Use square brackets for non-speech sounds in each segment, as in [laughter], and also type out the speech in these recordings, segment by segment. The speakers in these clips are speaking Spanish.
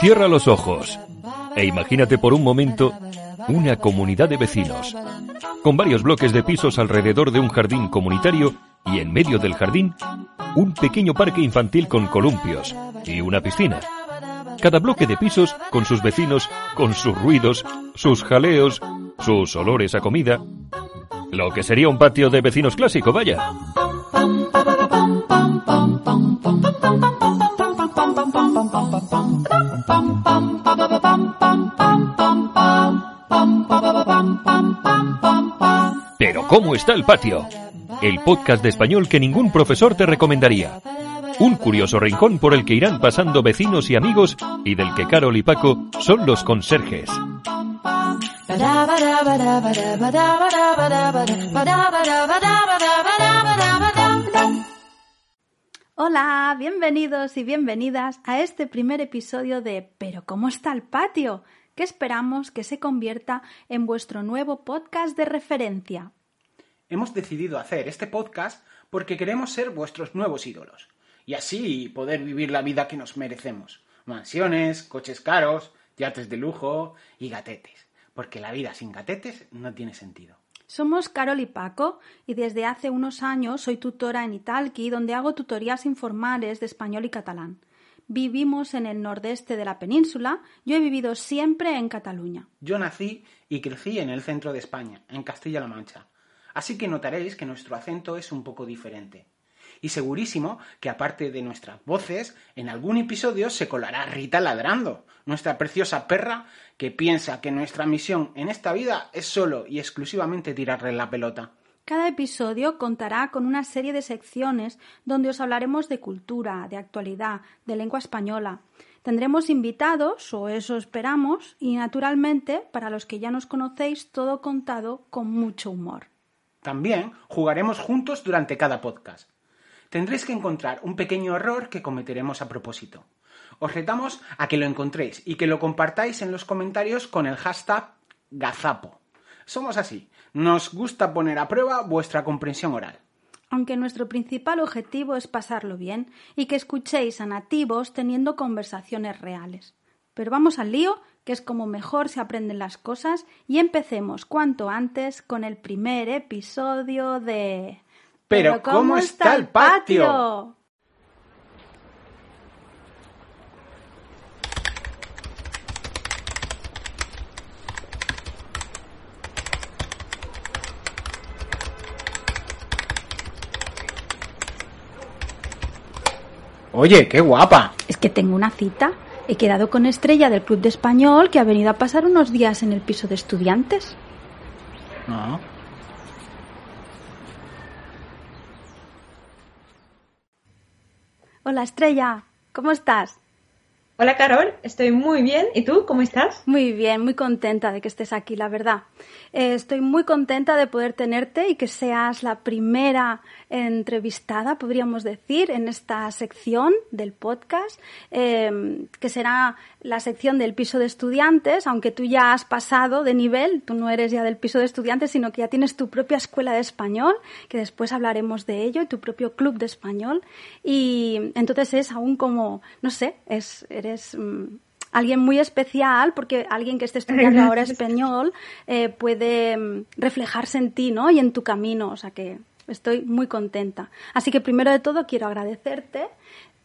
Cierra los ojos e imagínate por un momento una comunidad de vecinos, con varios bloques de pisos alrededor de un jardín comunitario y en medio del jardín un pequeño parque infantil con columpios y una piscina. Cada bloque de pisos con sus vecinos, con sus ruidos, sus jaleos, sus olores a comida. Lo que sería un patio de vecinos clásico, vaya. Pero ¿cómo está el patio? El podcast de español que ningún profesor te recomendaría. Un curioso rincón por el que irán pasando vecinos y amigos y del que Carol y Paco son los conserjes. Hola, bienvenidos y bienvenidas a este primer episodio de Pero ¿cómo está el patio? que esperamos que se convierta en vuestro nuevo podcast de referencia. Hemos decidido hacer este podcast porque queremos ser vuestros nuevos ídolos y así poder vivir la vida que nos merecemos. Mansiones, coches caros, yates de lujo y gatetes, porque la vida sin gatetes no tiene sentido. Somos Carol y Paco y desde hace unos años soy tutora en Italki donde hago tutorías informales de español y catalán. Vivimos en el nordeste de la península, yo he vivido siempre en Cataluña. Yo nací y crecí en el centro de España, en Castilla-La Mancha. Así que notaréis que nuestro acento es un poco diferente. Y segurísimo que aparte de nuestras voces, en algún episodio se colará Rita ladrando, nuestra preciosa perra que piensa que nuestra misión en esta vida es solo y exclusivamente tirarle la pelota. Cada episodio contará con una serie de secciones donde os hablaremos de cultura, de actualidad, de lengua española. Tendremos invitados, o eso esperamos, y naturalmente, para los que ya nos conocéis, todo contado con mucho humor. También jugaremos juntos durante cada podcast. Tendréis que encontrar un pequeño error que cometeremos a propósito. Os retamos a que lo encontréis y que lo compartáis en los comentarios con el hashtag Gazapo. Somos así, nos gusta poner a prueba vuestra comprensión oral. Aunque nuestro principal objetivo es pasarlo bien y que escuchéis a nativos teniendo conversaciones reales. Pero vamos al lío, que es como mejor se aprenden las cosas, y empecemos cuanto antes con el primer episodio de... Pero, ¿cómo, está el patio? Oye, qué guapa. Es que tengo una cita. He quedado con Estrella del Club de Español que ha venido a pasar unos días en el piso de estudiantes. Ah. Hola Estrella, ¿cómo estás? Hola Carol, estoy muy bien. ¿Y tú cómo estás? Muy bien, muy contenta de que estés aquí, la verdad. Eh, estoy muy contenta de poder tenerte y que seas la primera entrevistada, podríamos decir, en esta sección del podcast, eh, que será la sección del piso de estudiantes, aunque tú ya has pasado de nivel, tú no eres ya del piso de estudiantes, sino que ya tienes tu propia escuela de español, que después hablaremos de ello, y tu propio club de español. Y entonces es aún como, no sé, es, eres mm, alguien muy especial, porque alguien que esté estudiando ahora [laughs] español eh, puede mm, reflejarse en ti, ¿no? Y en tu camino, o sea que estoy muy contenta. Así que primero de todo quiero agradecerte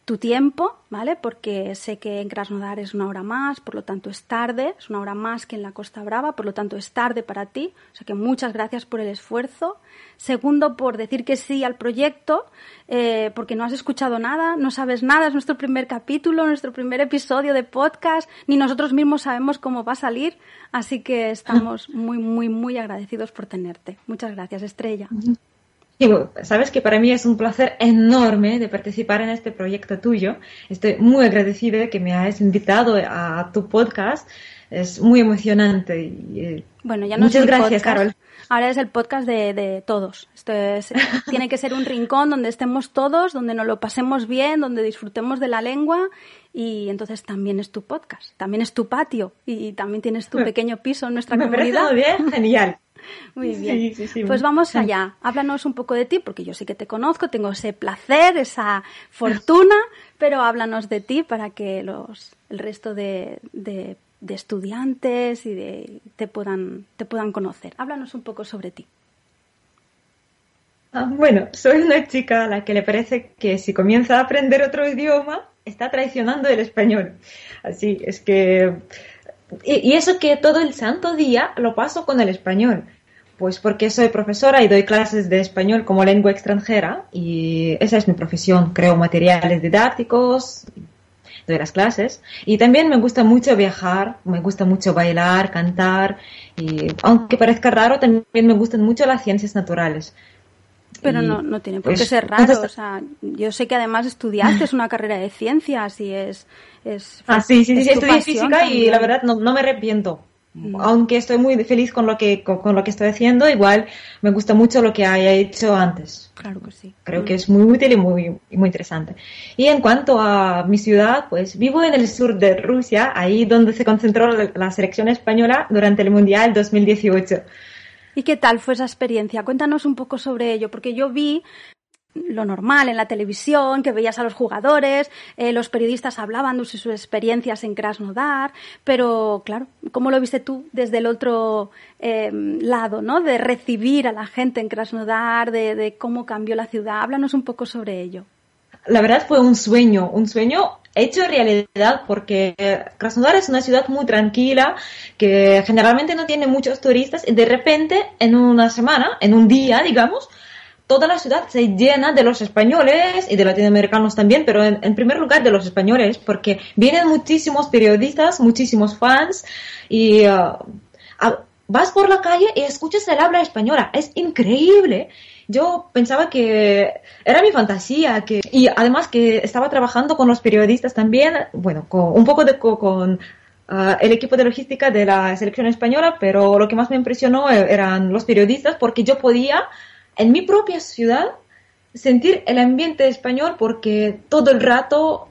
tu tiempo, ¿vale? Porque sé que en Krasnodar es una hora más, por lo tanto es tarde, es una hora más que en la Costa Brava, por lo tanto es tarde para ti. O sea que muchas gracias por el esfuerzo. Segundo, por decir que sí al proyecto, eh, porque no has escuchado nada, no sabes nada, es nuestro primer capítulo, nuestro primer episodio de podcast, ni nosotros mismos sabemos cómo va a salir, así que estamos [laughs] muy, muy, muy agradecidos por tenerte. Muchas gracias, Estrella. Sabes que para mí es un placer enorme de participar en este proyecto tuyo. Estoy muy agradecida de que me hayas invitado a tu podcast. Es muy emocionante. Y, eh, bueno, ya no Muchas gracias, Carol. Ahora es el podcast de, todos. Esto [laughs] tiene que ser un rincón donde estemos todos, donde nos lo pasemos bien, donde disfrutemos de la lengua y entonces también es tu podcast, también es tu patio y también tienes tu pequeño piso en nuestra Me comunidad. muy bien, [laughs] genial. Muy bien. pues vamos allá. Háblanos un poco de ti, porque yo sí que te conozco, tengo ese placer, esa fortuna, pero háblanos de ti para que los, el resto de de estudiantes y de te puedan te puedan conocer. Háblanos un poco sobre ti. Ah, bueno, soy una chica a la que le parece que si comienza a aprender otro idioma está traicionando el español. Así es que y, eso que todo el santo día lo paso con el español. Pues porque soy profesora y doy clases de español como lengua extranjera y esa es mi profesión. Creo materiales didácticos, de las clases. Y también me gusta mucho viajar, me gusta mucho bailar, cantar, y aunque parezca raro, también me gustan mucho las ciencias naturales. Pero no, no tiene por qué pues, ser raro. O sea, yo sé que además estudiaste es [laughs] una carrera de ciencias y es... es ah, sí, sí, sí, estudié física y la verdad no, no me arrepiento. Aunque estoy muy feliz con lo que con, lo que estoy haciendo, igual me gusta mucho lo que haya hecho antes. Claro que sí. Creo que es muy útil y muy, muy interesante. Y en cuanto a mi ciudad, pues vivo en el sur de Rusia, ahí donde se concentró la selección española durante el Mundial 2018. ¿Y qué tal fue esa experiencia? Cuéntanos un poco sobre ello, porque yo vi lo normal en la televisión, que veías a los jugadores, eh, los periodistas hablaban de sus experiencias en Krasnodar, pero claro, ¿cómo lo viste tú desde el otro eh, lado, ¿no? De recibir a la gente en Krasnodar, de, de cómo cambió la ciudad. Háblanos un poco sobre ello. La verdad fue un sueño, un sueño hecho realidad porque Krasnodar es una ciudad muy tranquila que generalmente no tiene muchos turistas y de repente en una semana, en un día, digamos, toda la ciudad se llena de los españoles y de latinoamericanos también, pero en, primer lugar de los españoles, porque vienen muchísimos periodistas, muchísimos fans y uh, vas por la calle y escuchas el habla española. Es increíble. Yo pensaba que era mi fantasía, que y además que estaba trabajando con los periodistas también, bueno, con, un poco de con uh, el equipo de logística de la selección española, pero lo que más me impresionó eh, eran los periodistas porque yo podía en mi propia ciudad sentir el ambiente español porque todo el rato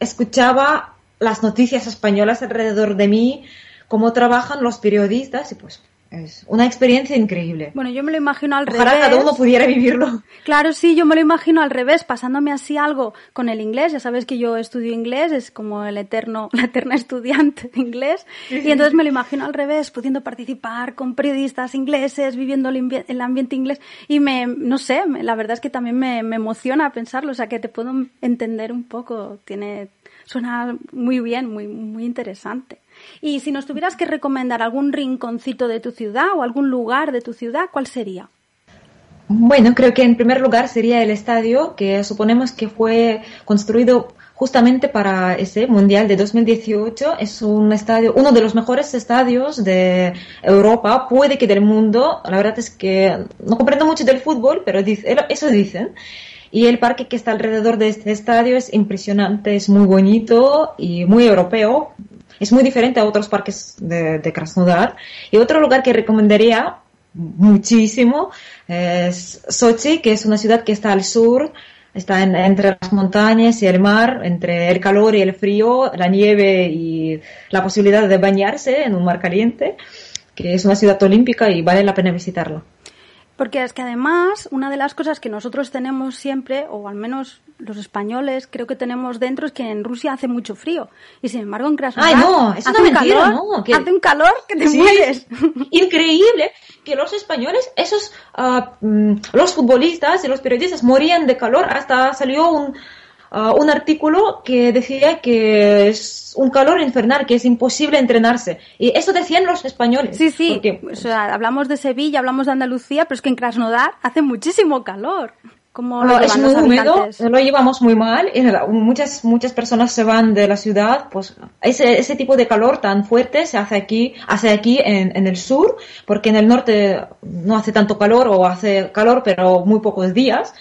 escuchaba las noticias españolas alrededor de mí, cómo trabajan los periodistas y pues es una experiencia increíble. Bueno, yo me lo imagino al Ojalá revés. cada uno pudiera vivirlo. Claro, sí, yo me lo imagino al revés, pasándome así algo con el inglés. Ya sabes que yo estudio inglés, es como el eterno, [laughs] la eterna estudiante de inglés. Y entonces me lo imagino al revés, pudiendo participar con periodistas ingleses, viviendo el, el ambiente inglés. Y me, no sé, la verdad es que también me, me emociona pensarlo, o sea que te puedo entender un poco. Tiene, suena muy bien, muy, muy interesante. Y si nos tuvieras que recomendar algún rinconcito de tu ciudad o algún lugar de tu ciudad, ¿cuál sería? Bueno, creo que en primer lugar sería el estadio, que suponemos que fue construido justamente para ese Mundial de 2018. Es un estadio, uno de los mejores estadios de Europa, puede que del mundo. La verdad es que no comprendo mucho del fútbol, pero eso dicen. Y el parque que está alrededor de este estadio es impresionante, es muy bonito y muy europeo. Es muy diferente a otros parques de, Krasnodar. Y otro lugar que recomendaría muchísimo es Sochi, que es una ciudad que está al sur, está entre las montañas y el mar, entre el calor y el frío, la nieve y la posibilidad de bañarse en un mar caliente, que es una ciudad olímpica y vale la pena visitarla. Porque es que además, una de las cosas que nosotros tenemos siempre, o al menos los españoles creo que tenemos dentro, es que en Rusia hace mucho frío. Y sin embargo en Krasnodar Ay, no, hace, un calor, no, hace un calor que te mueres. [laughs] Increíble que los españoles, esos, mm, los futbolistas y los periodistas morían de calor. Hasta salió un, ah, un artículo que decía que es un calor infernal, que es imposible entrenarse. Y eso decían los españoles. Sí, sí. o sea, hablamos de Sevilla, hablamos de Andalucía, pero es que en Krasnodar hace muchísimo calor. ¿Cómo lo es muy húmedo, lo llevamos muy mal. Muchas, muchas personas se van de la ciudad, pues ese, ese tipo de calor tan fuerte se hace aquí, hace aquí en, en el sur, porque en el norte no hace tanto calor o hace calor pero muy pocos días.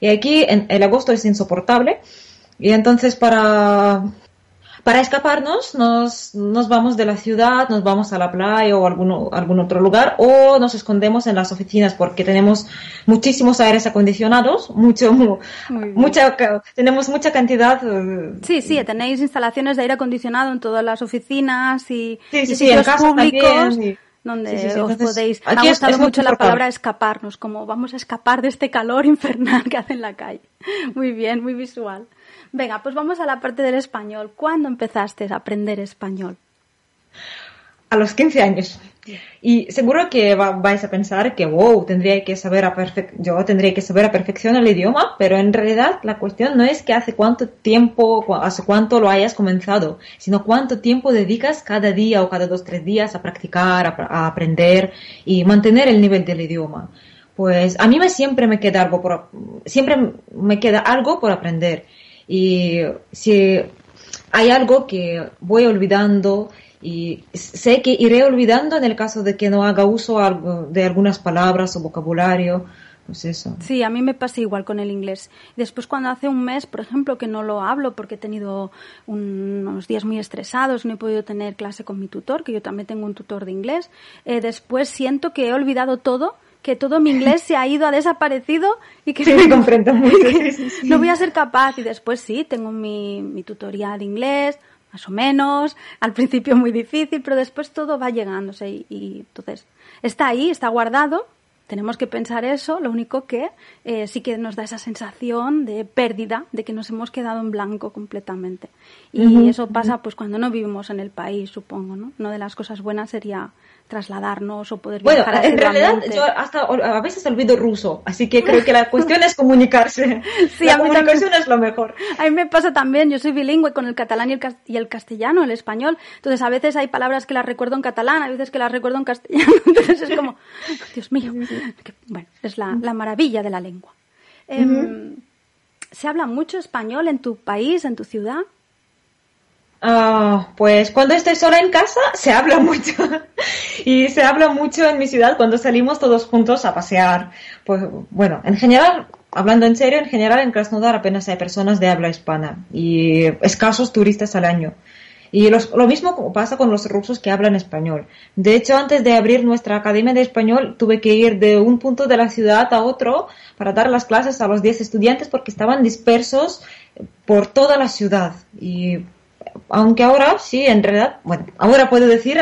Y aquí en el agosto es insoportable. Y entonces para, para escaparnos nos, nos vamos de la ciudad, nos vamos a la playa o algún, algún otro lugar o nos escondemos en las oficinas porque tenemos muchísimos aires acondicionados, mucho, mucha, tenemos mucha cantidad. Eh, sí, sí, tenéis instalaciones de aire acondicionado en todas las oficinas y, sitios públicos. Donde os podéis. me ha gustado mucho la palabra escaparnos, como vamos a escapar de este calor [laughs] infernal que hace en la calle. Muy bien, muy visual. Venga, pues vamos a la parte del español. ¿Cuándo empezaste a aprender español? A los 15 años. Y seguro que vais a pensar que, wow, tendría que saber a yo tendría que saber a perfección el idioma, pero en realidad la cuestión no es que hace cuánto tiempo, hace cuánto lo hayas comenzado, sino cuánto tiempo dedicas cada día o cada dos, tres días a practicar, a, aprender y mantener el nivel del idioma. Pues a mí me siempre me queda algo siempre me queda algo por aprender. Y si hay algo que voy olvidando y sé que iré olvidando en el caso de que no haga uso de algunas palabras o vocabulario. Pues eso. Sí, a mí me pasa igual con el inglés. Después cuando hace un mes, por ejemplo, que no lo hablo porque he tenido unos días muy estresados, no he podido tener clase con mi tutor, que yo también tengo un tutor de inglés, eh, después siento que he olvidado todo que todo mi inglés se ha ido, ha desaparecido y que, sí, no, comprendo [laughs] no voy a ser capaz. Y después sí, tengo mi, mi tutorial de inglés, más o menos, al principio muy difícil, pero después todo va llegándose y, y entonces está ahí, está guardado tenemos que pensar eso, lo único que eh, sí que nos da esa sensación de pérdida, de que nos hemos quedado en blanco completamente. Y eso pasa pues cuando no vivimos en el país, supongo, ¿no? Una de las cosas buenas sería trasladarnos o poder viajar Bueno, en realidad yo hasta a veces olvido ruso, así que creo que la cuestión es comunicarse. [laughs] Sí, la comunicación es lo mejor. A mí me pasa también, yo soy bilingüe con el catalán y el, y el castellano, el español, entonces a veces hay palabras que las recuerdo en catalán, a veces que las recuerdo en castellano, [laughs] entonces es como, Dios mío, bueno, es la, maravilla de la lengua. Em, ¿Se habla mucho español en tu país, en tu ciudad? Ah, pues cuando estoy sola en casa se habla mucho [laughs] y se habla mucho en mi ciudad cuando salimos todos juntos a pasear. Pues bueno, en general, hablando en serio, en general en Krasnodar apenas hay personas de habla hispana y escasos turistas al año. Y lo mismo pasa con los rusos que hablan español. De hecho, antes de abrir nuestra academia de español, tuve que ir de un punto de la ciudad a otro para dar las clases a los 10 estudiantes porque estaban dispersos por toda la ciudad. Aunque ahora sí, en realidad, bueno, ahora puedo decir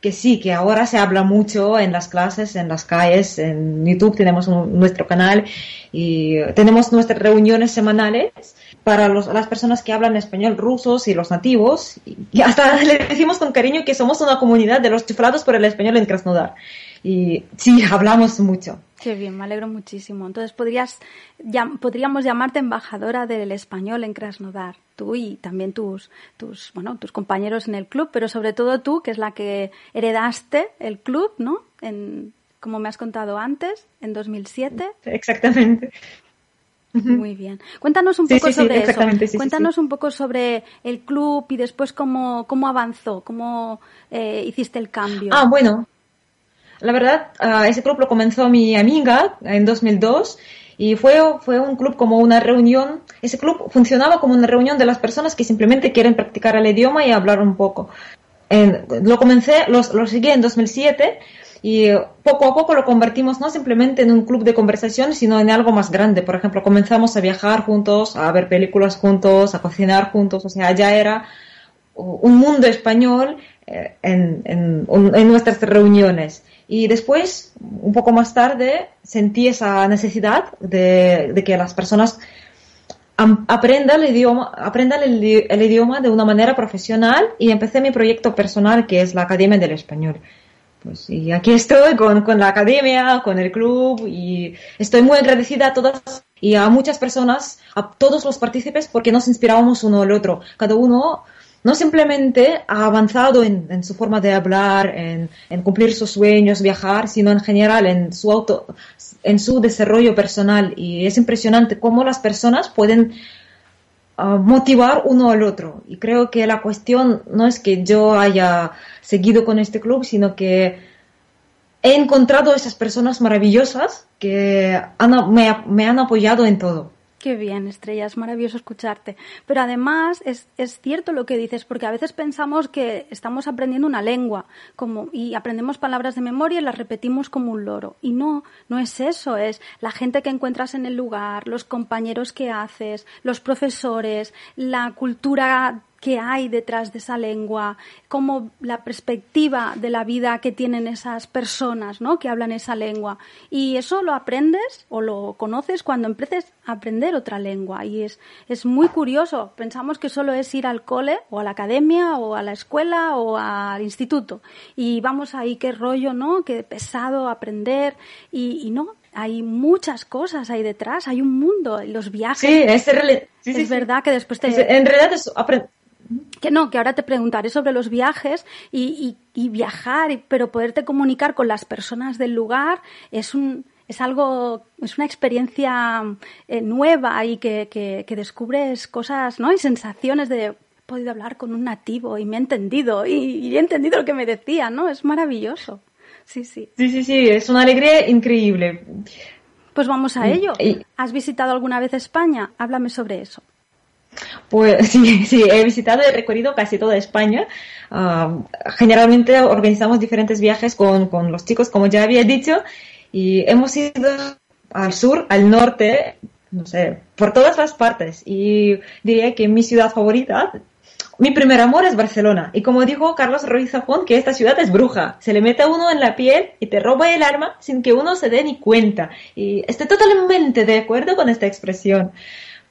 que sí, que ahora se habla mucho en las clases, en las calles, en YouTube tenemos nuestro canal y tenemos nuestras reuniones semanales para las personas que hablan español rusos y los nativos. Y hasta [laughs] le decimos con cariño que somos una comunidad de los chiflados por el español en Krasnodar. Y sí, hablamos mucho. Qué bien, me alegro muchísimo. Entonces, podrías, podríamos llamarte embajadora del español en Krasnodar, tú y también tus, tus, bueno, tus compañeros en el club, pero sobre todo tú, que es la que heredaste el club, ¿no? En, como me has contado antes, en 2007. Exactamente. Muy bien. Cuéntanos un poco sobre eso. Cuéntanos un poco sobre el club y después cómo, cómo avanzó, cómo eh, hiciste el cambio. Ah, bueno, la verdad, ah, ese club lo comenzó mi amiga en 2002 y fue, fue un club como una reunión. Ese club funcionaba como una reunión de las personas que simplemente quieren practicar el idioma y hablar un poco. lo comencé, lo, lo seguí en 2007 y poco a poco lo convertimos no simplemente en un club de conversación, sino en algo más grande. Por ejemplo, comenzamos a viajar juntos, a ver películas juntos, a cocinar juntos, o sea, ya era un mundo español eh, en, en nuestras reuniones. Y después, un poco más tarde, sentí esa necesidad de, que las personas aprendan el idioma, aprendan el, idioma de una manera profesional y empecé mi proyecto personal que es la Academia del Español. Pues y aquí estoy con, con la academia, con el club y estoy muy agradecida a todas y a muchas personas, a todos los partícipes porque nos inspirábamos uno al otro. Cada uno no simplemente ha avanzado en, su forma de hablar, en, cumplir sus sueños, viajar, sino en general en su auto, en su desarrollo personal. Y es impresionante cómo las personas pueden ah, motivar uno al otro. Y creo que la cuestión no es que yo haya seguido con este club, sino que he encontrado esas personas maravillosas que me han apoyado en todo. Qué bien, Estrella, es maravilloso escucharte. Pero además es, es, cierto lo que dices, porque a veces pensamos que estamos aprendiendo una lengua como, y aprendemos palabras de memoria y las repetimos como un loro. Y no, no es eso, es la gente que encuentras en el lugar, los compañeros que haces, los profesores, la cultura qué hay detrás de esa lengua, cómo la perspectiva de la vida que tienen esas personas, ¿no? Que hablan esa lengua. Y eso lo aprendes o lo conoces cuando empieces a aprender otra lengua. Y es, es muy curioso. Pensamos que solo es ir al cole o a la academia o a la escuela o al instituto. Y vamos ahí, qué rollo, ¿no? Qué pesado aprender. Y, y no, hay muchas cosas ahí detrás, hay un mundo, los viajes. Sí, es, es verdad que después te... en realidad es que no, que ahora te preguntaré sobre los viajes y, viajar, pero poderte comunicar con las personas del lugar es un, es algo, es una experiencia eh, nueva y que, descubres cosas, ¿no? Y sensaciones de he podido hablar con un nativo y me ha entendido y, he entendido lo que me decía, ¿no? Es maravilloso. Sí, sí. Sí, sí, sí, es una alegría increíble. Pues vamos a ello. ¿Has visitado alguna vez España? Háblame sobre eso. Pues [laughs] sí, sí, he visitado, he recorrido casi toda España. Ah, generalmente organizamos diferentes viajes con, con, los chicos, como ya había dicho, y hemos ido al sur, al norte, no sé, por todas las partes. Y diría que mi ciudad favorita, mi primer amor es Barcelona. Y como dijo Carlos Ruiz Zafón, que esta ciudad es bruja. Se le mete a uno en la piel y te roba el alma sin que uno se dé ni cuenta. Y estoy totalmente de acuerdo con esta expresión.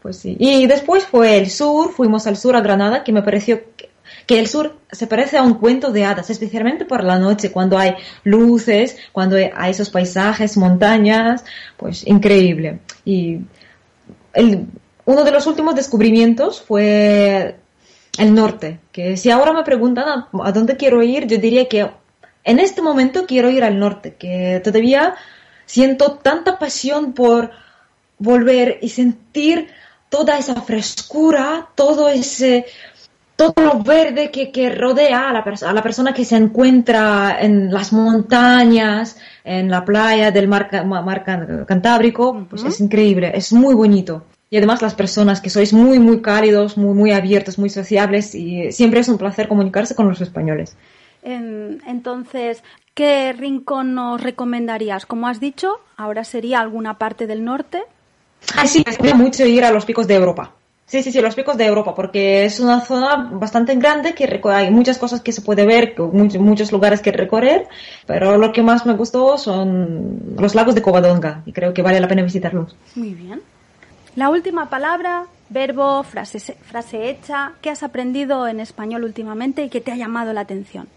Pues sí. Y después fue el sur, fuimos al sur a Granada, que me pareció que, el sur se parece a un cuento de hadas, especialmente por la noche, cuando hay luces, cuando hay esos paisajes, montañas, pues increíble. Y el, uno de los últimos descubrimientos fue el norte, que si ahora me preguntan a, a, dónde quiero ir, yo diría que en este momento quiero ir al norte, que todavía siento tanta pasión por volver y sentir toda esa frescura, todo ese todo lo verde que, que rodea a la, a la, persona que se encuentra en las montañas, en la playa del mar, mar Cantábrico, pues es increíble, es muy bonito. Y además las personas que sois muy, muy cálidos, muy, muy abiertos, muy sociables y siempre es un placer comunicarse con los españoles. Entonces, ¿qué rincón nos recomendarías? Como has dicho, ahora sería alguna parte del norte, Ah, sí, me gusta mucho ir a los picos de Europa. Sí, sí, sí, los picos de Europa, porque es una zona bastante grande que hay muchas cosas que se puede ver, muchos lugares que recorrer, pero lo que más me gustó son los lagos de Covadonga y creo que vale la pena visitarlos. Muy bien. La última palabra, verbo, frase, frase hecha, ¿qué has aprendido en español últimamente y que te ha llamado la atención?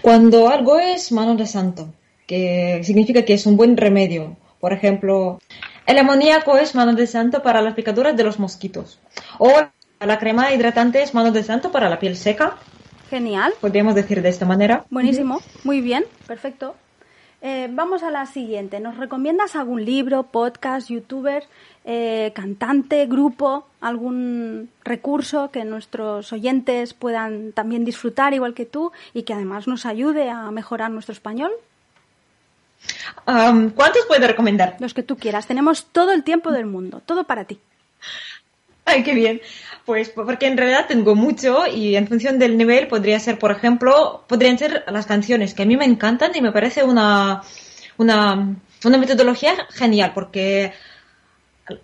Cuando algo es mano de santo, que significa que es un buen remedio. Por ejemplo, el amoníaco es mano de santo para las picaduras de los mosquitos. O la crema hidratante es mano de santo para la piel seca. Genial. Podríamos decir de esta manera. Buenísimo, muy bien, perfecto. Eh, vamos a la siguiente. ¿Nos recomiendas algún libro, podcast, youtuber, eh, cantante, grupo, algún recurso que nuestros oyentes puedan también disfrutar igual que tú y que además nos ayude a mejorar nuestro español? ¿Cuántos puedo recomendar? Los que tú quieras. Tenemos todo el tiempo del mundo. Todo para ti. Ay, qué bien. Pues porque en realidad tengo mucho y en función del nivel podría ser, por ejemplo, podrían ser las canciones que a mí me encantan y me parece una, una, una metodología genial porque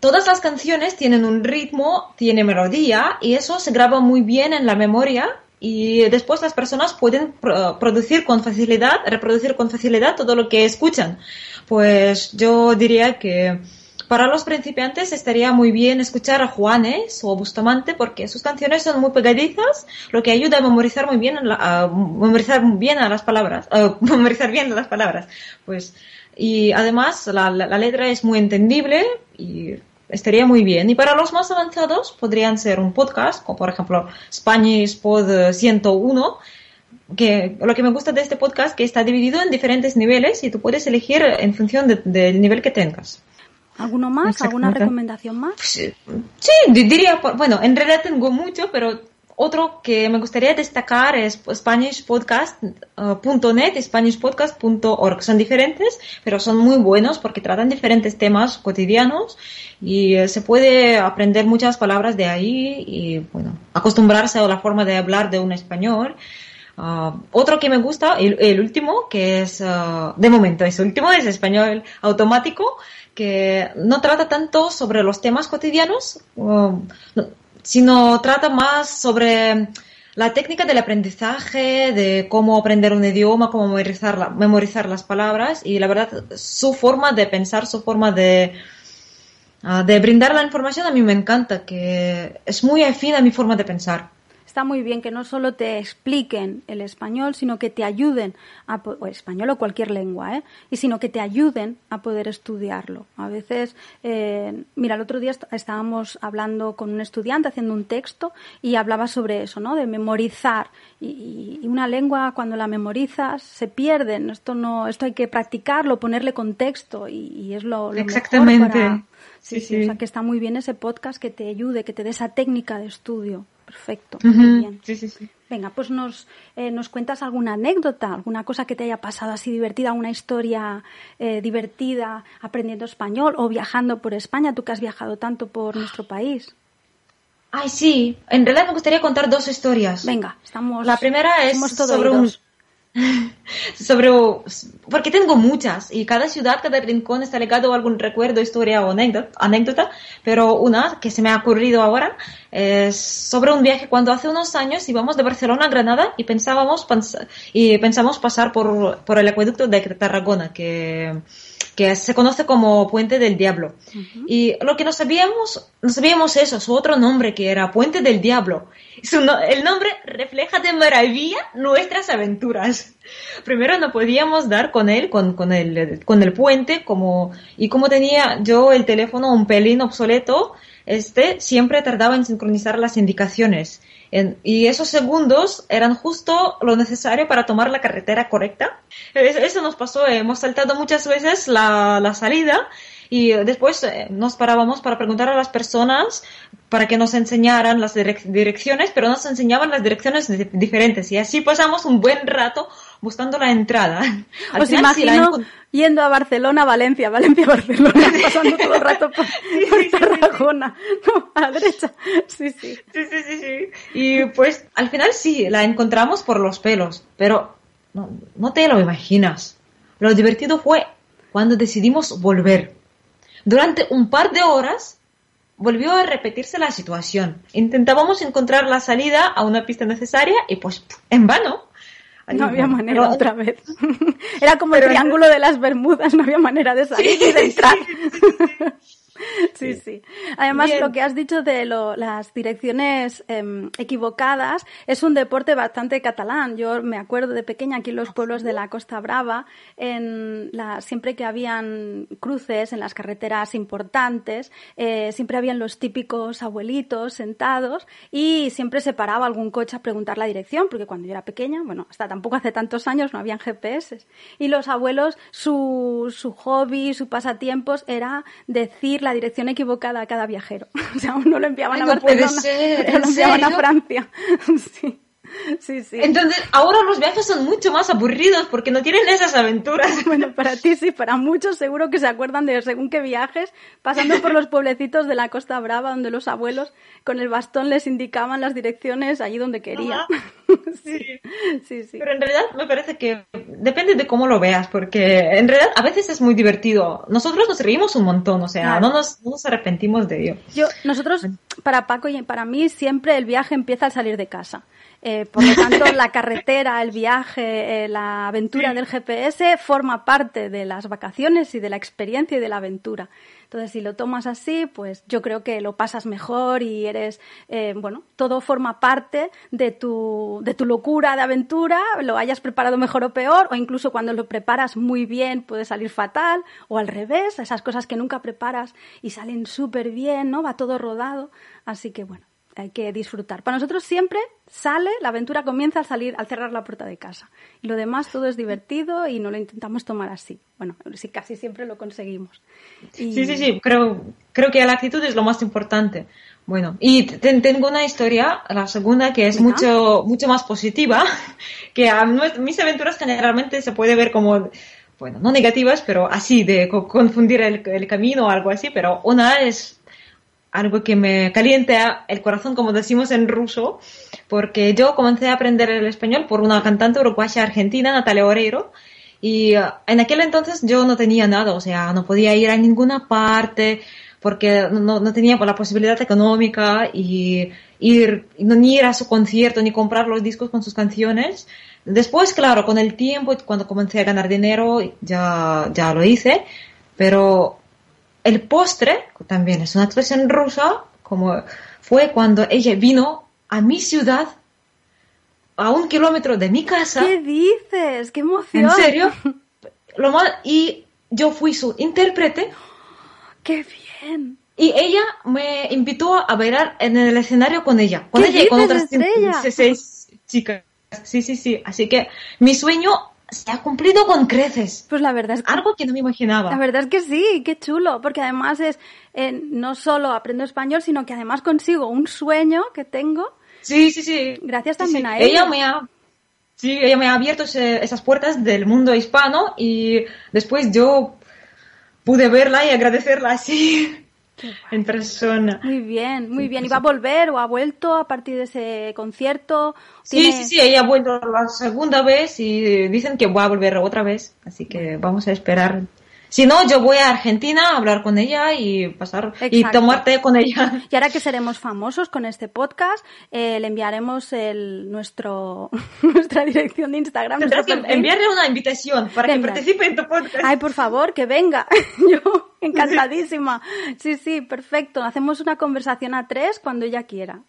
todas las canciones tienen un ritmo, tiene melodía y eso se graba muy bien en la memoria y después las personas pueden producir con facilidad, reproducir con facilidad todo lo que escuchan. Pues yo diría que para los principiantes estaría muy bien escuchar a Juanes o a Bustamante porque sus canciones son muy pegadizas, lo que ayuda a memorizar muy bien, a memorizar bien a las palabras, [laughs] memorizar bien las palabras. Pues y además la, la letra es muy entendible y estaría muy bien. Y para los más avanzados podrían ser un podcast, como por ejemplo Spanish Pod 101, que lo que me gusta de este podcast que está dividido en diferentes niveles y tú puedes elegir en función del nivel que tengas. ¿Alguno más? ¿Alguna recomendación más? Sí, diría, bueno, en realidad tengo mucho, pero otro que me gustaría destacar es SpanishPodcast.net y SpanishPodcast.org. Son diferentes, pero son muy buenos porque tratan diferentes temas cotidianos y eh, se puede aprender muchas palabras de ahí y, bueno, acostumbrarse a la forma de hablar de un español. Uh, otro que me gusta, el, último, que es, uh, de momento, es último, es español automático, que no trata tanto sobre los temas cotidianos, uh, sino trata más sobre la técnica del aprendizaje, de cómo aprender un idioma, cómo memorizar, las palabras y la verdad su forma de pensar, su forma de, ah, de brindar la información a mí me encanta, que es muy afín a mi forma de pensar está muy bien que no solo te expliquen el español, sino que te ayuden a o español o cualquier lengua, ¿eh? y sino que te ayuden a poder estudiarlo. A veces, eh, mira, el otro día estábamos hablando con un estudiante haciendo un texto y hablaba sobre eso, ¿no? De memorizar y, una lengua cuando la memorizas se pierde. Esto no, esto hay que practicarlo, ponerle contexto y, es lo, lo Exactamente. Mejor para... Sí, sí, o sea que está muy bien ese podcast que te ayude, que te dé esa técnica de estudio. Perfecto. Muy bien. Sí, sí, sí. Venga, pues nos, eh, nos cuentas alguna anécdota, alguna cosa que te haya pasado así divertida, una historia eh, divertida aprendiendo español o viajando por España, tú que has viajado tanto por nuestro país. Ay, sí. En realidad me gustaría contar dos historias. Venga, estamos. La primera es sobre un sobre porque tengo muchas y cada ciudad, cada rincón está ligado a algún recuerdo, historia o anécdota, pero una que se me ha ocurrido ahora es sobre un viaje cuando hace unos años íbamos de Barcelona a Granada y pensábamos y pensamos pasar por, por el acueducto de Tarragona que que se conoce como Puente del Diablo. Y lo que no sabíamos, no sabíamos eso, su otro nombre que era Puente del Diablo. el nombre refleja de maravilla nuestras aventuras. Primero no podíamos dar con él, con, con, el, con el puente, como, y como tenía yo el teléfono un pelín obsoleto, este siempre tardaba en sincronizar las indicaciones y esos segundos eran justo lo necesario para tomar la carretera correcta. Eso, nos pasó, hemos saltado muchas veces la, la salida y después eh, nos parábamos para preguntar a las personas para que nos enseñaran las direcciones, pero nos enseñaban las direcciones diferentes y así pasamos un buen rato buscando la entrada. [laughs] Os imagino yendo a Barcelona, Valencia, Valencia, Barcelona, [laughs] pasando todo el rato por, Tarragona, [laughs] no, a la derecha. Sí, sí. Sí, sí, sí, sí. Y pues al final sí, la encontramos por los pelos, pero no, no te lo imaginas. Lo divertido fue cuando decidimos volver. Durante un par de horas volvió a repetirse la situación. Intentábamos encontrar la salida a una pista necesaria y pues en vano. No había manera otra [laughs] vez. Era como el triángulo de las Bermudas, no había manera de salir y de entrar. Sí, sí. [laughs] Además, lo que has dicho de las direcciones em, equivocadas es un deporte bastante catalán. Yo me acuerdo de pequeña aquí en los pueblos de la Costa Brava, en la, siempre que habían cruces en las carreteras importantes, eh, siempre habían los típicos abuelitos sentados y siempre se paraba algún coche a preguntar la dirección, porque cuando yo era pequeña, bueno, hasta tampoco hace tantos años no habían GPS. Y los abuelos, su, su hobby, su pasatiempos era decir la dirección equivocada a cada viajero. [laughs] O sea, uno lo enviaban a Barcelona, lo enviaban a Francia. [laughs] sí. Sí, sí. Entonces, ahora los viajes son mucho más aburridos porque no tienen esas aventuras. [laughs] Bueno, para ti sí, para muchos seguro que se acuerdan de según qué viajes, pasando por los pueblecitos de la Costa Brava donde los abuelos con el bastón les indicaban las direcciones allí donde querían. [laughs] Sí. sí, sí. Pero en realidad me parece que depende de cómo lo veas, porque en realidad a veces es muy divertido. Nosotros nos reímos un montón, o sea, no, nos, no nos arrepentimos de ello. Yo, nosotros, para Paco y para mí, siempre el viaje empieza al salir de casa. Eh, por lo tanto, [laughs] la carretera, el viaje, eh, la aventura del GPS forma parte de las vacaciones y de la experiencia y de la aventura. Entonces, si lo tomas así, pues yo creo que lo pasas mejor y eres, eh, bueno, todo forma parte de tu, de tu locura de aventura, lo hayas preparado mejor o peor, o incluso cuando lo preparas muy bien puede salir fatal, o al revés, esas cosas que nunca preparas y salen súper bien, ¿no? Va todo rodado. Así que, bueno, hay que disfrutar. Para nosotros siempre sale, la aventura comienza al salir, al cerrar la puerta de casa. Y lo demás todo es divertido y no lo intentamos tomar así. Bueno, sí, casi siempre lo conseguimos. Sí, sí, sí, creo, creo que la actitud es lo más importante. Bueno, y tengo una historia, la segunda, que es mucho, mucho más positiva, [laughs] que a mis aventuras generalmente se puede ver como, bueno, no negativas, pero así, de confundir el, el camino o algo así, pero una es algo que me calienta el corazón, como decimos en ruso, porque yo comencé a aprender el español por una cantante uruguaya argentina, Natalia Oreiro, y uh, en aquel entonces yo no tenía nada, o sea, no podía ir a ninguna parte porque no, no tenía la posibilidad económica y ir, ni ir a su concierto ni comprar los discos con sus canciones. Después, claro, con el tiempo, cuando comencé a ganar dinero, ya, ya lo hice, pero el postre, también es una expresión rusa, como fue cuando ella vino a mi ciudad, a un kilómetro de mi casa. ¿Qué dices? ¡Qué emoción! ¿En serio? [laughs] Lo y yo fui su intérprete. ¡Qué bien! Y ella me invitó a bailar en el escenario con ella. Con ella y con otras seis chicas. Sí, sí, sí. Así que mi sueño se ha cumplido con creces. Pues la verdad es que... Algo que no me imaginaba. La verdad es que sí, qué chulo, porque además es, eh, no solo aprendo español, sino que además consigo un sueño que tengo. Sí, sí, sí. Gracias también a ella. Ella me ha... Sí, ella me ha abierto esas puertas del mundo hispano y después yo pude verla y agradecerla así en persona. Muy bien, muy bien. ¿Y va a volver o ha vuelto a partir de ese concierto? Sí, sí, sí, ella ha vuelto la segunda vez y dicen que va a volver otra vez, así que vamos a esperar si no, yo voy a Argentina a hablar con ella y pasar y tomar té con ella. Y ahora que seremos famosos con este podcast, eh, le enviaremos el, nuestro, [laughs] nuestra dirección de Instagram. Tendrás que enviarle una invitación para que participe en tu podcast. Ay, por favor, que venga. [laughs] yo encantadísima. Sí, sí, perfecto. Hacemos una conversación a tres cuando ella quiera.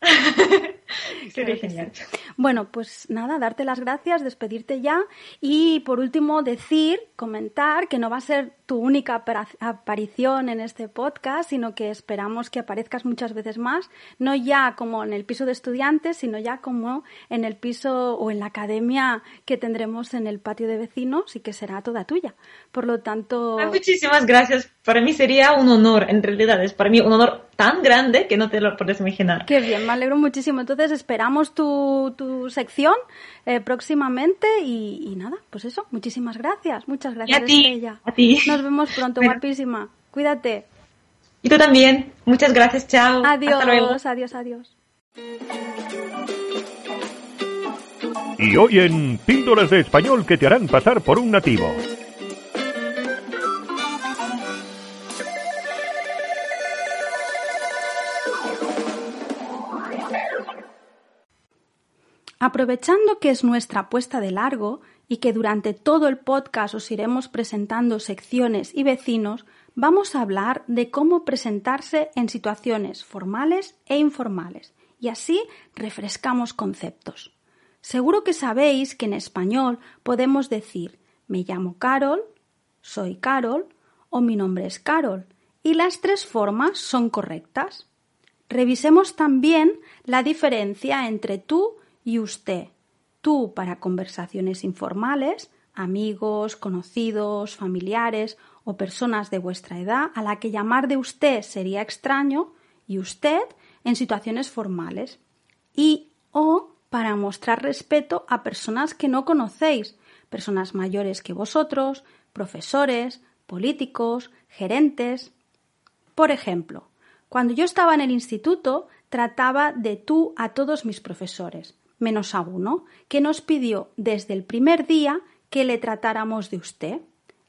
[laughs] Sería genial. Bueno, pues nada, darte las gracias, despedirte ya y por último decir, comentar que no va a ser tu única aparición en este podcast, sino que esperamos que aparezcas muchas veces más, no ya como en el piso de estudiantes, sino ya como en el piso o en la academia que tendremos en el patio de vecinos y que será toda tuya. Por lo tanto... Muchísimas gracias. Para mí sería un honor, en realidad es para mí un honor tan grande que no te lo puedes imaginar. Qué bien, me alegro muchísimo. Entonces esperamos tu, tu sección eh, próximamente y, nada, pues eso, muchísimas gracias. Muchas gracias, a ti, A ti. Nos vemos pronto, [laughs] guapísima. Cuídate. Y tú también. Muchas gracias, chao. Adiós, adiós, adiós. Y hoy en Píldoras de Español que te harán pasar por un nativo. Aprovechando que es nuestra puesta de largo y que durante todo el podcast os iremos presentando secciones y vecinos, vamos a hablar de cómo presentarse en situaciones formales e informales y así refrescamos conceptos. Seguro que sabéis que en español podemos decir me llamo Carol, soy Carol o mi nombre es Carol y las tres formas son correctas. Revisemos también la diferencia entre tú y usted. Tú para conversaciones informales, amigos, conocidos, familiares o personas de vuestra edad a la que llamar de usted sería extraño y usted en situaciones formales. Y o para mostrar respeto a personas que no conocéis, personas mayores que vosotros, profesores, políticos, gerentes. Por ejemplo, cuando yo estaba en el instituto trataba de tú a todos mis profesores menos a uno, que nos pidió desde el primer día que le tratáramos de usted.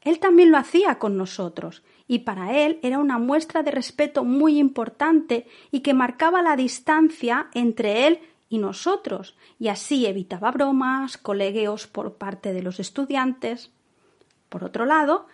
Él también lo hacía con nosotros, y para él era una muestra de respeto muy importante y que marcaba la distancia entre él y nosotros, y así evitaba bromas, colegueos por parte de los estudiantes. Por otro lado,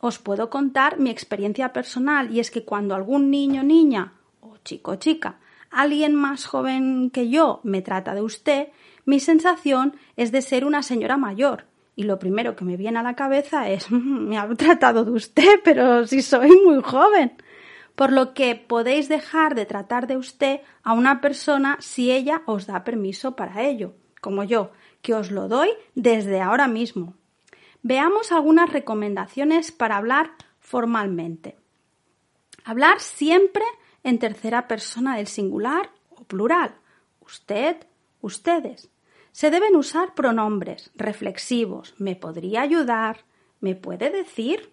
os puedo contar mi experiencia personal y es que cuando algún niño, niña o chico, chica, alguien más joven que yo me trata de usted, mi sensación es de ser una señora mayor. Y lo primero que me viene a la cabeza es me ha tratado de usted, [laughs] pero si soy muy joven. Por lo que podéis dejar de tratar de usted a una persona si ella os da permiso para ello, como yo, que os lo doy desde ahora mismo. Veamos algunas recomendaciones para hablar formalmente. Hablar siempre en tercera persona del singular o plural. Usted, ustedes. Se deben usar pronombres reflexivos. ¿Me podría ayudar? ¿Me puede decir?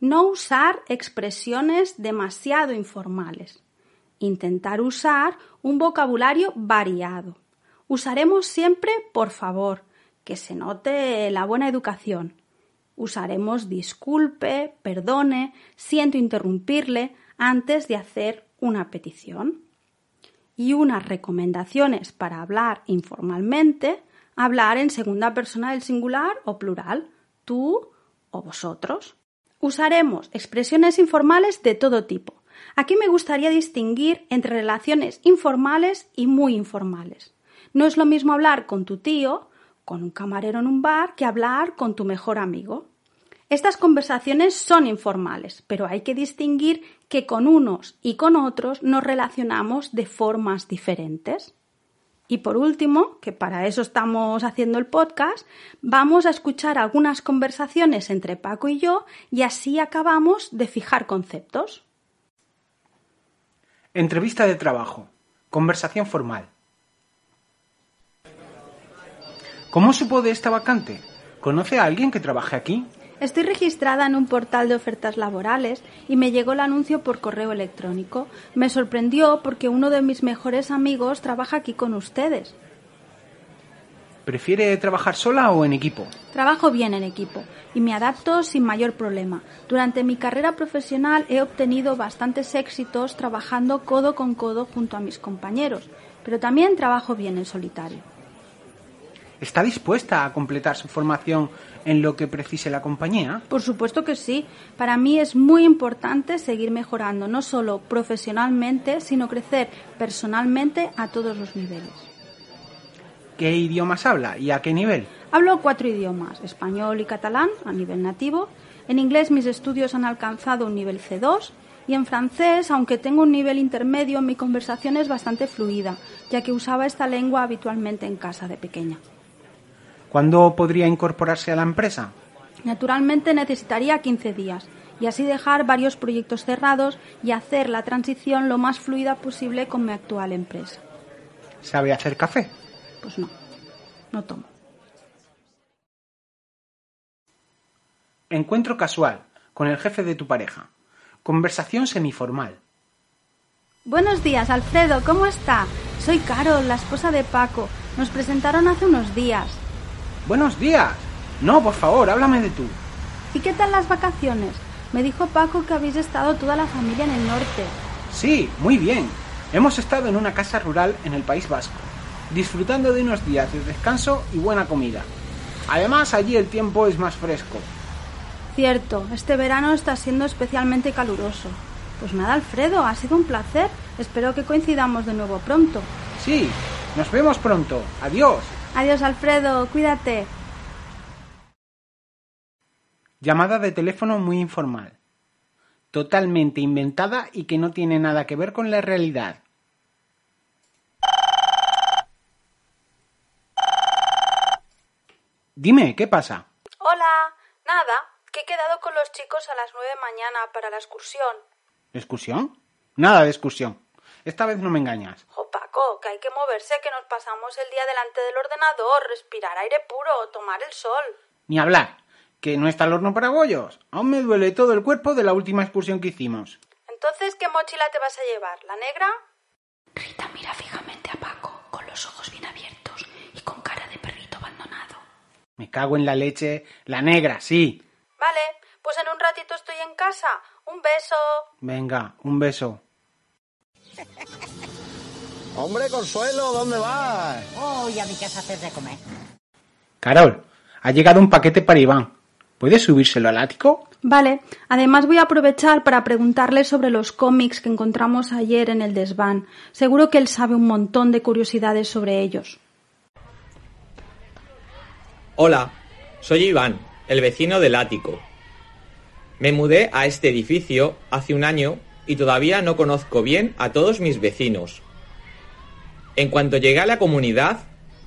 No usar expresiones demasiado informales. Intentar usar un vocabulario variado. Usaremos siempre por favor, que se note la buena educación. Usaremos disculpe, perdone, siento interrumpirle antes de hacer una petición. Y unas recomendaciones para hablar informalmente, hablar en segunda persona del singular o plural, tú o vosotros. Usaremos expresiones informales de todo tipo. Aquí me gustaría distinguir entre relaciones informales y muy informales. No es lo mismo hablar con tu tío, con un camarero en un bar, que hablar con tu mejor amigo. Estas conversaciones son informales, pero hay que distinguir que con unos y con otros nos relacionamos de formas diferentes. Y por último, que para eso estamos haciendo el podcast, vamos a escuchar algunas conversaciones entre Paco y yo y así acabamos de fijar conceptos. Entrevista de trabajo. Conversación formal. ¿Cómo supo de esta vacante? ¿Conoce a alguien que trabaje aquí? Estoy registrada en un portal de ofertas laborales y me llegó el anuncio por correo electrónico. Me sorprendió porque uno de mis mejores amigos trabaja aquí con ustedes. ¿Prefiere trabajar sola o en equipo? Trabajo bien en equipo y me adapto sin mayor problema. Durante mi carrera profesional he obtenido bastantes éxitos trabajando codo con codo junto a mis compañeros, pero también trabajo bien en solitario. ¿Está dispuesta a completar su formación en lo que precise la compañía? Por supuesto que sí. Para mí es muy importante seguir mejorando, no solo profesionalmente, sino crecer personalmente a todos los niveles. ¿Qué idiomas habla y a qué nivel? Hablo cuatro idiomas, español y catalán a nivel nativo. En inglés mis estudios han alcanzado un nivel C2 y en francés, aunque tengo un nivel intermedio, mi conversación es bastante fluida, ya que usaba esta lengua habitualmente en casa de pequeña. ¿Cuándo podría incorporarse a la empresa? Naturalmente necesitaría 15 días y así dejar varios proyectos cerrados y hacer la transición lo más fluida posible con mi actual empresa. ¿Sabe hacer café? Pues no, no tomo. Encuentro casual con el jefe de tu pareja. Conversación semiformal. Buenos días, Alfredo, ¿cómo está? Soy Carol, la esposa de Paco. Nos presentaron hace unos días. Buenos días. No, por favor, háblame de tú. ¿Y qué tal las vacaciones? Me dijo Paco que habéis estado toda la familia en el norte. Sí, muy bien. Hemos estado en una casa rural en el País Vasco, disfrutando de unos días de descanso y buena comida. Además, allí el tiempo es más fresco. Cierto, este verano está siendo especialmente caluroso. Pues nada, Alfredo, ha sido un placer. Espero que coincidamos de nuevo pronto. Sí, nos vemos pronto. Adiós. Adiós, Alfredo, cuídate. Llamada de teléfono muy informal. Totalmente inventada y que no tiene nada que ver con la realidad. Dime, ¿qué pasa? Hola, nada, que he quedado con los chicos a las nueve de mañana para la excursión. ¿Excursión? Nada de excursión. Esta vez no me engañas. Jo, Que hay que moverse, que nos pasamos el día delante del ordenador, respirar aire puro, tomar el sol. Ni hablar. Que no está el horno para bollos. Aún me duele todo el cuerpo de la última excursión que hicimos. Entonces, ¿qué mochila te vas a llevar? ¿La negra? Rita mira fijamente a Paco, con los ojos bien abiertos y con cara de perrito abandonado. Me cago en la leche. La negra, sí. Vale, pues en un ratito estoy en casa. Un beso. Venga, un beso. [laughs] Hombre, Consuelo, ¿dónde vas? Oh, a mí qué has hacer de comer. Carol, ha llegado un paquete para Iván. ¿Puedes subírselo al ático? Vale, además voy a aprovechar para preguntarle sobre los cómics que encontramos ayer en el desván. Seguro que él sabe un montón de curiosidades sobre ellos. Hola, soy Iván, el vecino del ático. Me mudé a este edificio hace un año y todavía no conozco bien a todos mis vecinos. En cuanto llegué a la comunidad,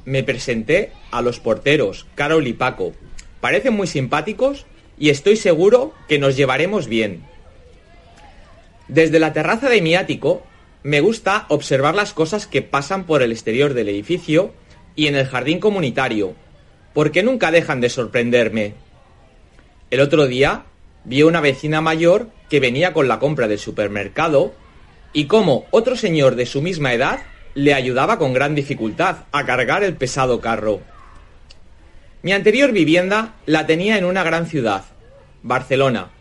me presenté a los porteros, Carol y Paco. Parecen muy simpáticos y estoy seguro que nos llevaremos bien. Desde la terraza de mi ático, me gusta observar las cosas que pasan por el exterior del edificio y en el jardín comunitario, porque nunca dejan de sorprenderme. El otro día vi a una vecina mayor que venía con la compra del supermercado y como otro señor de su misma edad le ayudaba con gran dificultad a cargar el pesado carro. Mi anterior vivienda la tenía en una gran ciudad, Barcelona,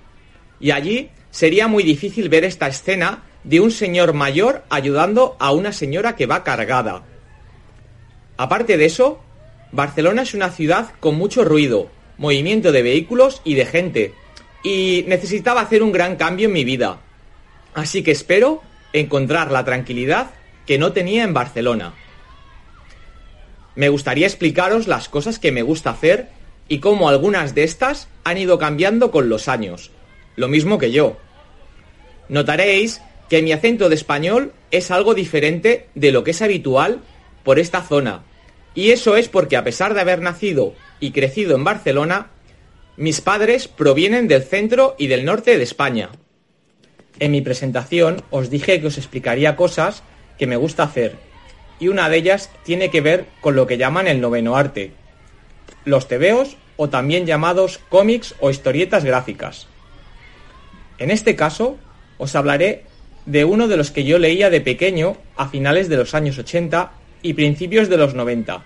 y allí sería muy difícil ver esta escena de un señor mayor ayudando a una señora que va cargada. Aparte de eso, Barcelona es una ciudad con mucho ruido, movimiento de vehículos y de gente, y necesitaba hacer un gran cambio en mi vida. Así que espero encontrar la tranquilidad que no tenía en Barcelona. Me gustaría explicaros las cosas que me gusta hacer y cómo algunas de estas han ido cambiando con los años, lo mismo que yo. Notaréis que mi acento de español es algo diferente de lo que es habitual por esta zona, y eso es porque a pesar de haber nacido y crecido en Barcelona, mis padres provienen del centro y del norte de España. En mi presentación os dije que os explicaría cosas que me gusta hacer, y una de ellas tiene que ver con lo que llaman el noveno arte, los tebeos o también llamados cómics o historietas gráficas. En este caso, os hablaré de uno de los que yo leía de pequeño a finales de los años 80 y principios de los 90,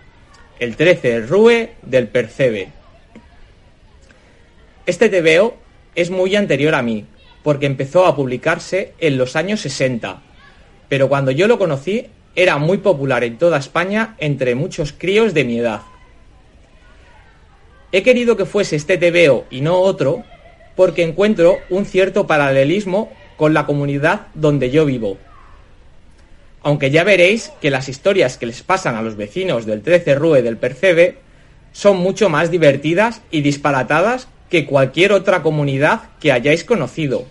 el 13 Rue del Percebe. Este tebeo es muy anterior a mí, porque empezó a publicarse en los años 60, pero cuando yo lo conocí era muy popular en toda España entre muchos críos de mi edad. He querido que fuese este tebeo y no otro porque encuentro un cierto paralelismo con la comunidad donde yo vivo. Aunque ya veréis que las historias que les pasan a los vecinos del 13 Rue del Percebe son mucho más divertidas y disparatadas que cualquier otra comunidad que hayáis conocido.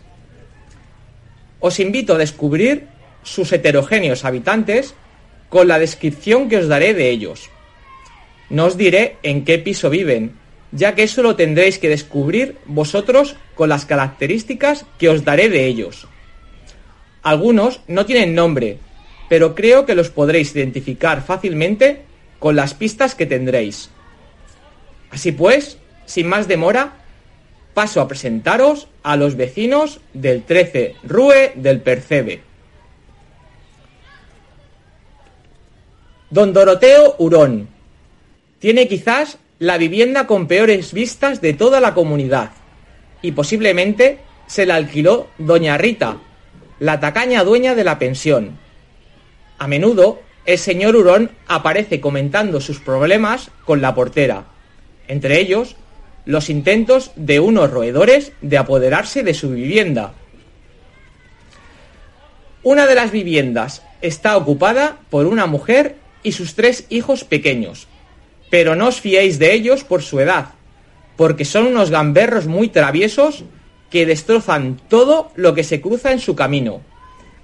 Os invito a descubrir sus heterogéneos habitantes con la descripción que os daré de ellos. No os diré en qué piso viven, ya que eso lo tendréis que descubrir vosotros con las características que os daré de ellos. Algunos no tienen nombre, pero creo que los podréis identificar fácilmente con las pistas que tendréis. Así pues, sin más demora, paso a presentaros a los vecinos del 13 Rue del Percebe. Don Doroteo Hurón tiene quizás la vivienda con peores vistas de toda la comunidad y posiblemente se la alquiló Doña Rita, la tacaña dueña de la pensión. A menudo el señor Hurón aparece comentando sus problemas con la portera, entre ellos los intentos de unos roedores de apoderarse de su vivienda. Una de las viviendas está ocupada por una mujer y sus tres hijos pequeños, pero no os fiéis de ellos por su edad, porque son unos gamberros muy traviesos que destrozan todo lo que se cruza en su camino.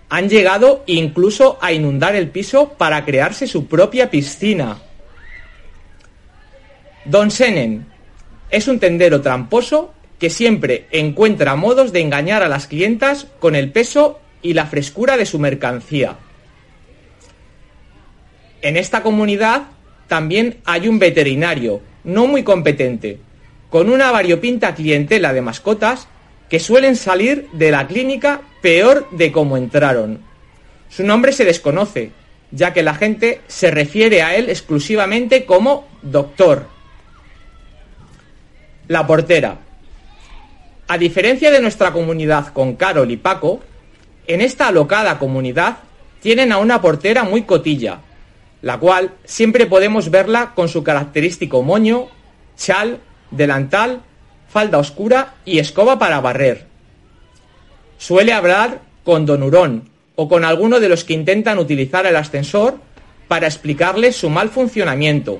Han llegado incluso a inundar el piso para crearse su propia piscina. Don Senen es un tendero tramposo que siempre encuentra modos de engañar a las clientas con el peso y la frescura de su mercancía. En esta comunidad también hay un veterinario, no muy competente, con una variopinta clientela de mascotas que suelen salir de la clínica peor de cómo entraron. Su nombre se desconoce, ya que la gente se refiere a él exclusivamente como doctor. La portera. A diferencia de nuestra comunidad con Carol y Paco, en esta alocada comunidad tienen a una portera muy cotilla, la cual siempre podemos verla con su característico moño, chal, delantal falda oscura y escoba para barrer. Suele hablar con Don Hurón o con alguno de los que intentan utilizar el ascensor para explicarles su mal funcionamiento.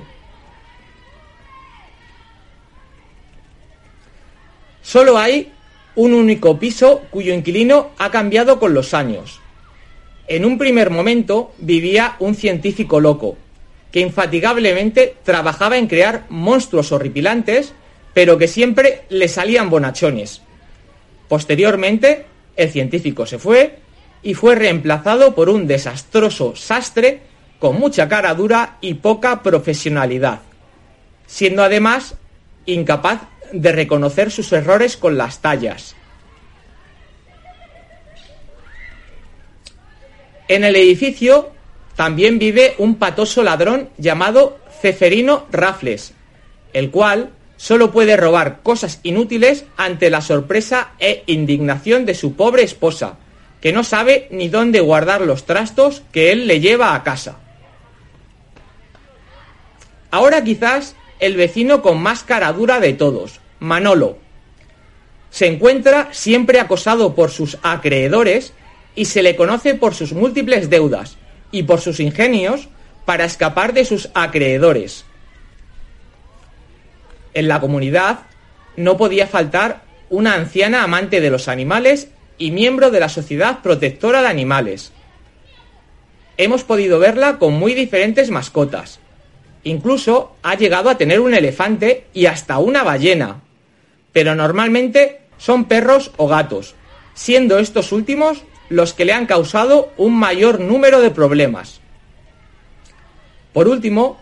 Solo hay un único piso cuyo inquilino ha cambiado con los años. En un primer momento vivía un científico loco, que infatigablemente trabajaba en crear monstruos horripilantes, pero que siempre le salían bonachones. Posteriormente, el científico se fue y fue reemplazado por un desastroso sastre con mucha cara dura y poca profesionalidad, siendo además incapaz de reconocer sus errores con las tallas. En el edificio también vive un patoso ladrón llamado Ceferino Rafles, el cual solo puede robar cosas inútiles ante la sorpresa e indignación de su pobre esposa, que no sabe ni dónde guardar los trastos que él le lleva a casa. Ahora quizás el vecino con más cara dura de todos, Manolo. Se encuentra siempre acosado por sus acreedores y se le conoce por sus múltiples deudas y por sus ingenios para escapar de sus acreedores. En la comunidad no podía faltar una anciana amante de los animales y miembro de la Sociedad Protectora de Animales. Hemos podido verla con muy diferentes mascotas, Incluso ha llegado a tener un elefante y hasta una ballena. Pero normalmente son perros o gatos, siendo estos últimos los que le han causado un mayor número de problemas. Por último,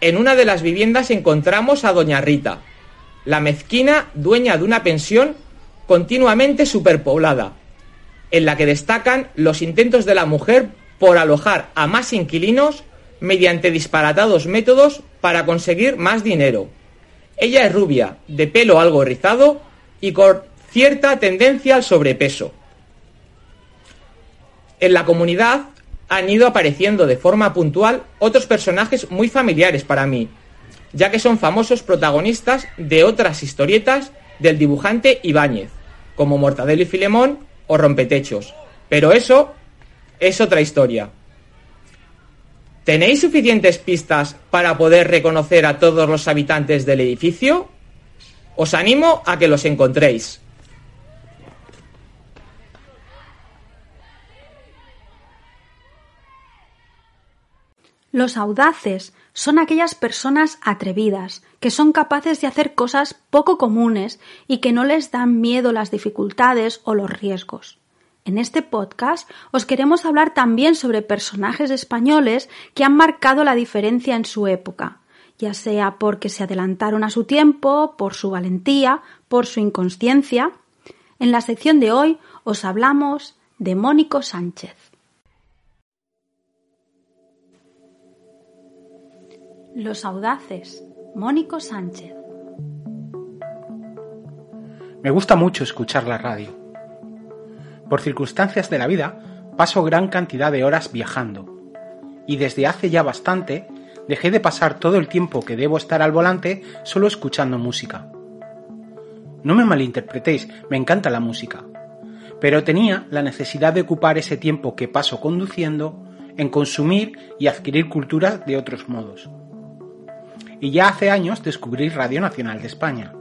en una de las viviendas encontramos a Doña Rita, la mezquina dueña de una pensión continuamente superpoblada, en la que destacan los intentos de la mujer por alojar a más inquilinos mediante disparatados métodos para conseguir más dinero. Ella es rubia, de pelo algo rizado y con cierta tendencia al sobrepeso. En la comunidad han ido apareciendo de forma puntual otros personajes muy familiares para mí, ya que son famosos protagonistas de otras historietas del dibujante Ibáñez, como Mortadelo y Filemón o Rompetechos. Pero eso es otra historia. ¿Tenéis suficientes pistas para poder reconocer a todos los habitantes del edificio? Os animo a que los encontréis. Los audaces son aquellas personas atrevidas, que son capaces de hacer cosas poco comunes y que no les dan miedo las dificultades o los riesgos. En este podcast os queremos hablar también sobre personajes españoles que han marcado la diferencia en su época, ya sea porque se adelantaron a su tiempo, por su valentía, por su inconsciencia. En la sección de hoy os hablamos de Mónico Sánchez. Los audaces, Mónico Sánchez. Me gusta mucho escuchar la radio por circunstancias de la vida, paso gran cantidad de horas viajando. Y desde hace ya bastante, dejé de pasar todo el tiempo que debo estar al volante solo escuchando música. No me malinterpretéis, me encanta la música. Pero tenía la necesidad de ocupar ese tiempo que paso conduciendo en consumir y adquirir cultura de otros modos. Y ya hace años descubrí Radio Nacional de España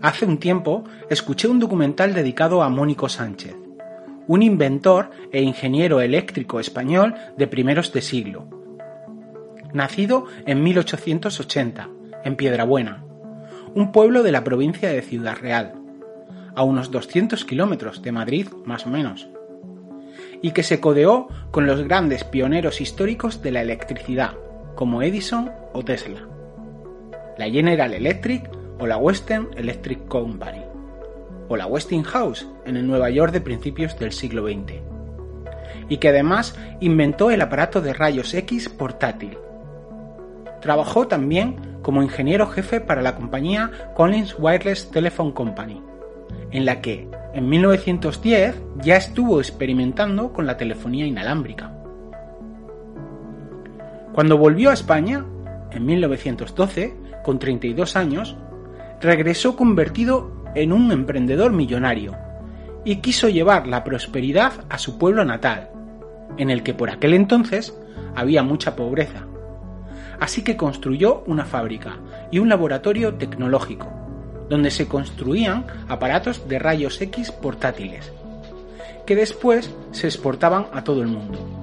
Hace un tiempo escuché un documental dedicado a Mónico Sánchez, un inventor e ingeniero eléctrico español de primeros de siglo. Nacido en 1880, en Piedrabuena, un pueblo de la provincia de Ciudad Real, a unos 200 kilómetros de Madrid más o menos, y que se codeó con los grandes pioneros históricos de la electricidad, como Edison o Tesla. La General Electric o la Western Electric Company, o la Westinghouse en el Nueva York de principios del siglo XX, y que además inventó el aparato de rayos X portátil. Trabajó también como ingeniero jefe para la compañía Collins Wireless Telephone Company, en la que en 1910 ya estuvo experimentando con la telefonía inalámbrica. Cuando volvió a España, en 1912, con 32 años, regresó convertido en un emprendedor millonario y quiso llevar la prosperidad a su pueblo natal, en el que por aquel entonces había mucha pobreza. Así que construyó una fábrica y un laboratorio tecnológico, donde se construían aparatos de rayos X portátiles, que después se exportaban a todo el mundo,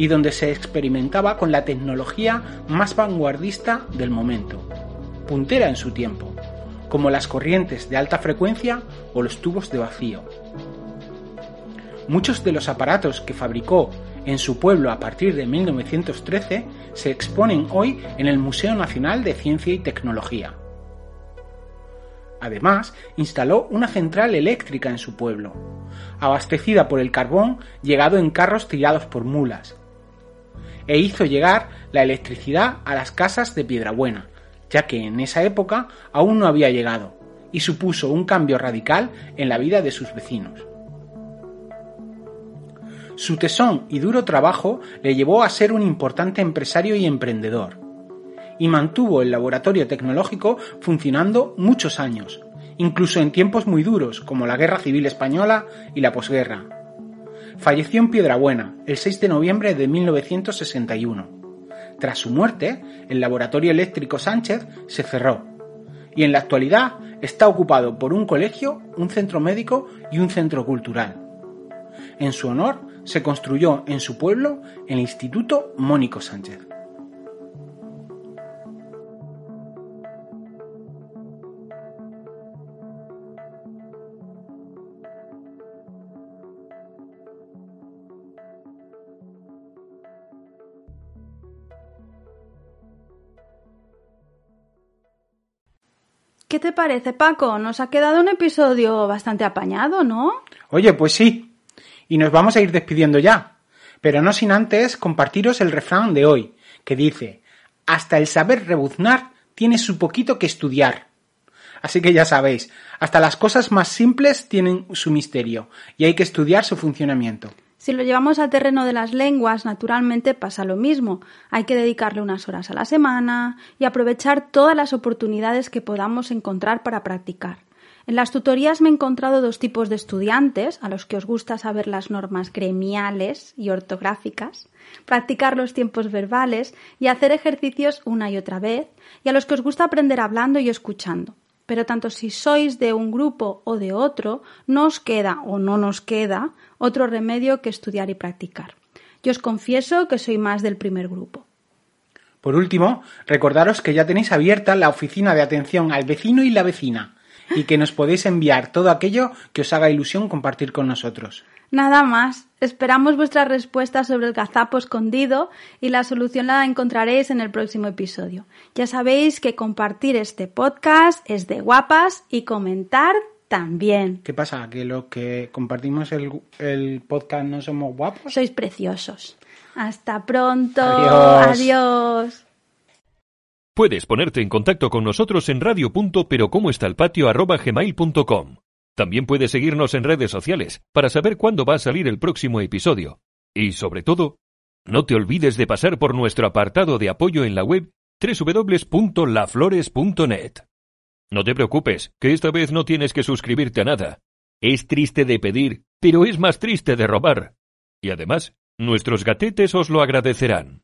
y donde se experimentaba con la tecnología más vanguardista del momento, puntera en su tiempo, como las corrientes de alta frecuencia o los tubos de vacío. Muchos de los aparatos que fabricó en su pueblo a partir de 1913 se exponen hoy en el Museo Nacional de Ciencia y Tecnología. Además, instaló una central eléctrica en su pueblo, abastecida por el carbón llegado en carros tirados por mulas, e hizo llegar la electricidad a las casas de Piedrabuena, ya que en esa época aún no había llegado, y supuso un cambio radical en la vida de sus vecinos. Su tesón y duro trabajo le llevó a ser un importante empresario y emprendedor, y mantuvo el laboratorio tecnológico funcionando muchos años, incluso en tiempos muy duros como la Guerra Civil Española y la posguerra. Falleció en Piedrabuena el 6 de noviembre de 1961 tras su muerte, el laboratorio eléctrico Sánchez se cerró y en la actualidad está ocupado por un colegio, un centro médico y un centro cultural. En su honor se construyó en su pueblo el Instituto Mónico Sánchez. ¿Qué te parece, Paco? Nos ha quedado un episodio bastante apañado, ¿no? Oye, pues sí. Y nos vamos a ir despidiendo ya. Pero no sin antes compartiros el refrán de hoy, que dice, hasta el saber rebuznar tiene su poquito que estudiar. Así que ya sabéis, hasta las cosas más simples tienen su misterio y hay que estudiar su funcionamiento. Si lo llevamos al terreno de las lenguas, naturalmente pasa lo mismo. Hay que dedicarle unas horas a la semana y aprovechar todas las oportunidades que podamos encontrar para practicar. En las tutorías me he encontrado dos tipos de estudiantes, a los que os gusta saber las normas gremiales y ortográficas, practicar los tiempos verbales y hacer ejercicios una y otra vez, y a los que os gusta aprender hablando y escuchando pero tanto si sois de un grupo o de otro, no os queda o no nos queda otro remedio que estudiar y practicar. Yo os confieso que soy más del primer grupo. Por último, recordaros que ya tenéis abierta la oficina de atención al vecino y la vecina y que nos podéis enviar todo aquello que os haga ilusión compartir con nosotros. Nada más. Esperamos vuestras respuestas sobre el gazapo escondido y la solución la encontraréis en el próximo episodio. Ya sabéis que compartir este podcast es de guapas y comentar también. ¿Qué pasa? ¿Que los que compartimos el, el podcast no somos guapos? Sois preciosos. Hasta pronto. Adiós. Adiós. Puedes ponerte en contacto con nosotros en radio.perocómoestalpatio.gmail.com También puedes seguirnos en redes sociales para saber cuándo va a salir el próximo episodio. Y sobre todo, no te olvides de pasar por nuestro apartado de apoyo en la web www.laflores.net. No te preocupes, que esta vez no tienes que suscribirte a nada. Es triste de pedir, pero es más triste de robar. Y además, nuestros gatetes os lo agradecerán.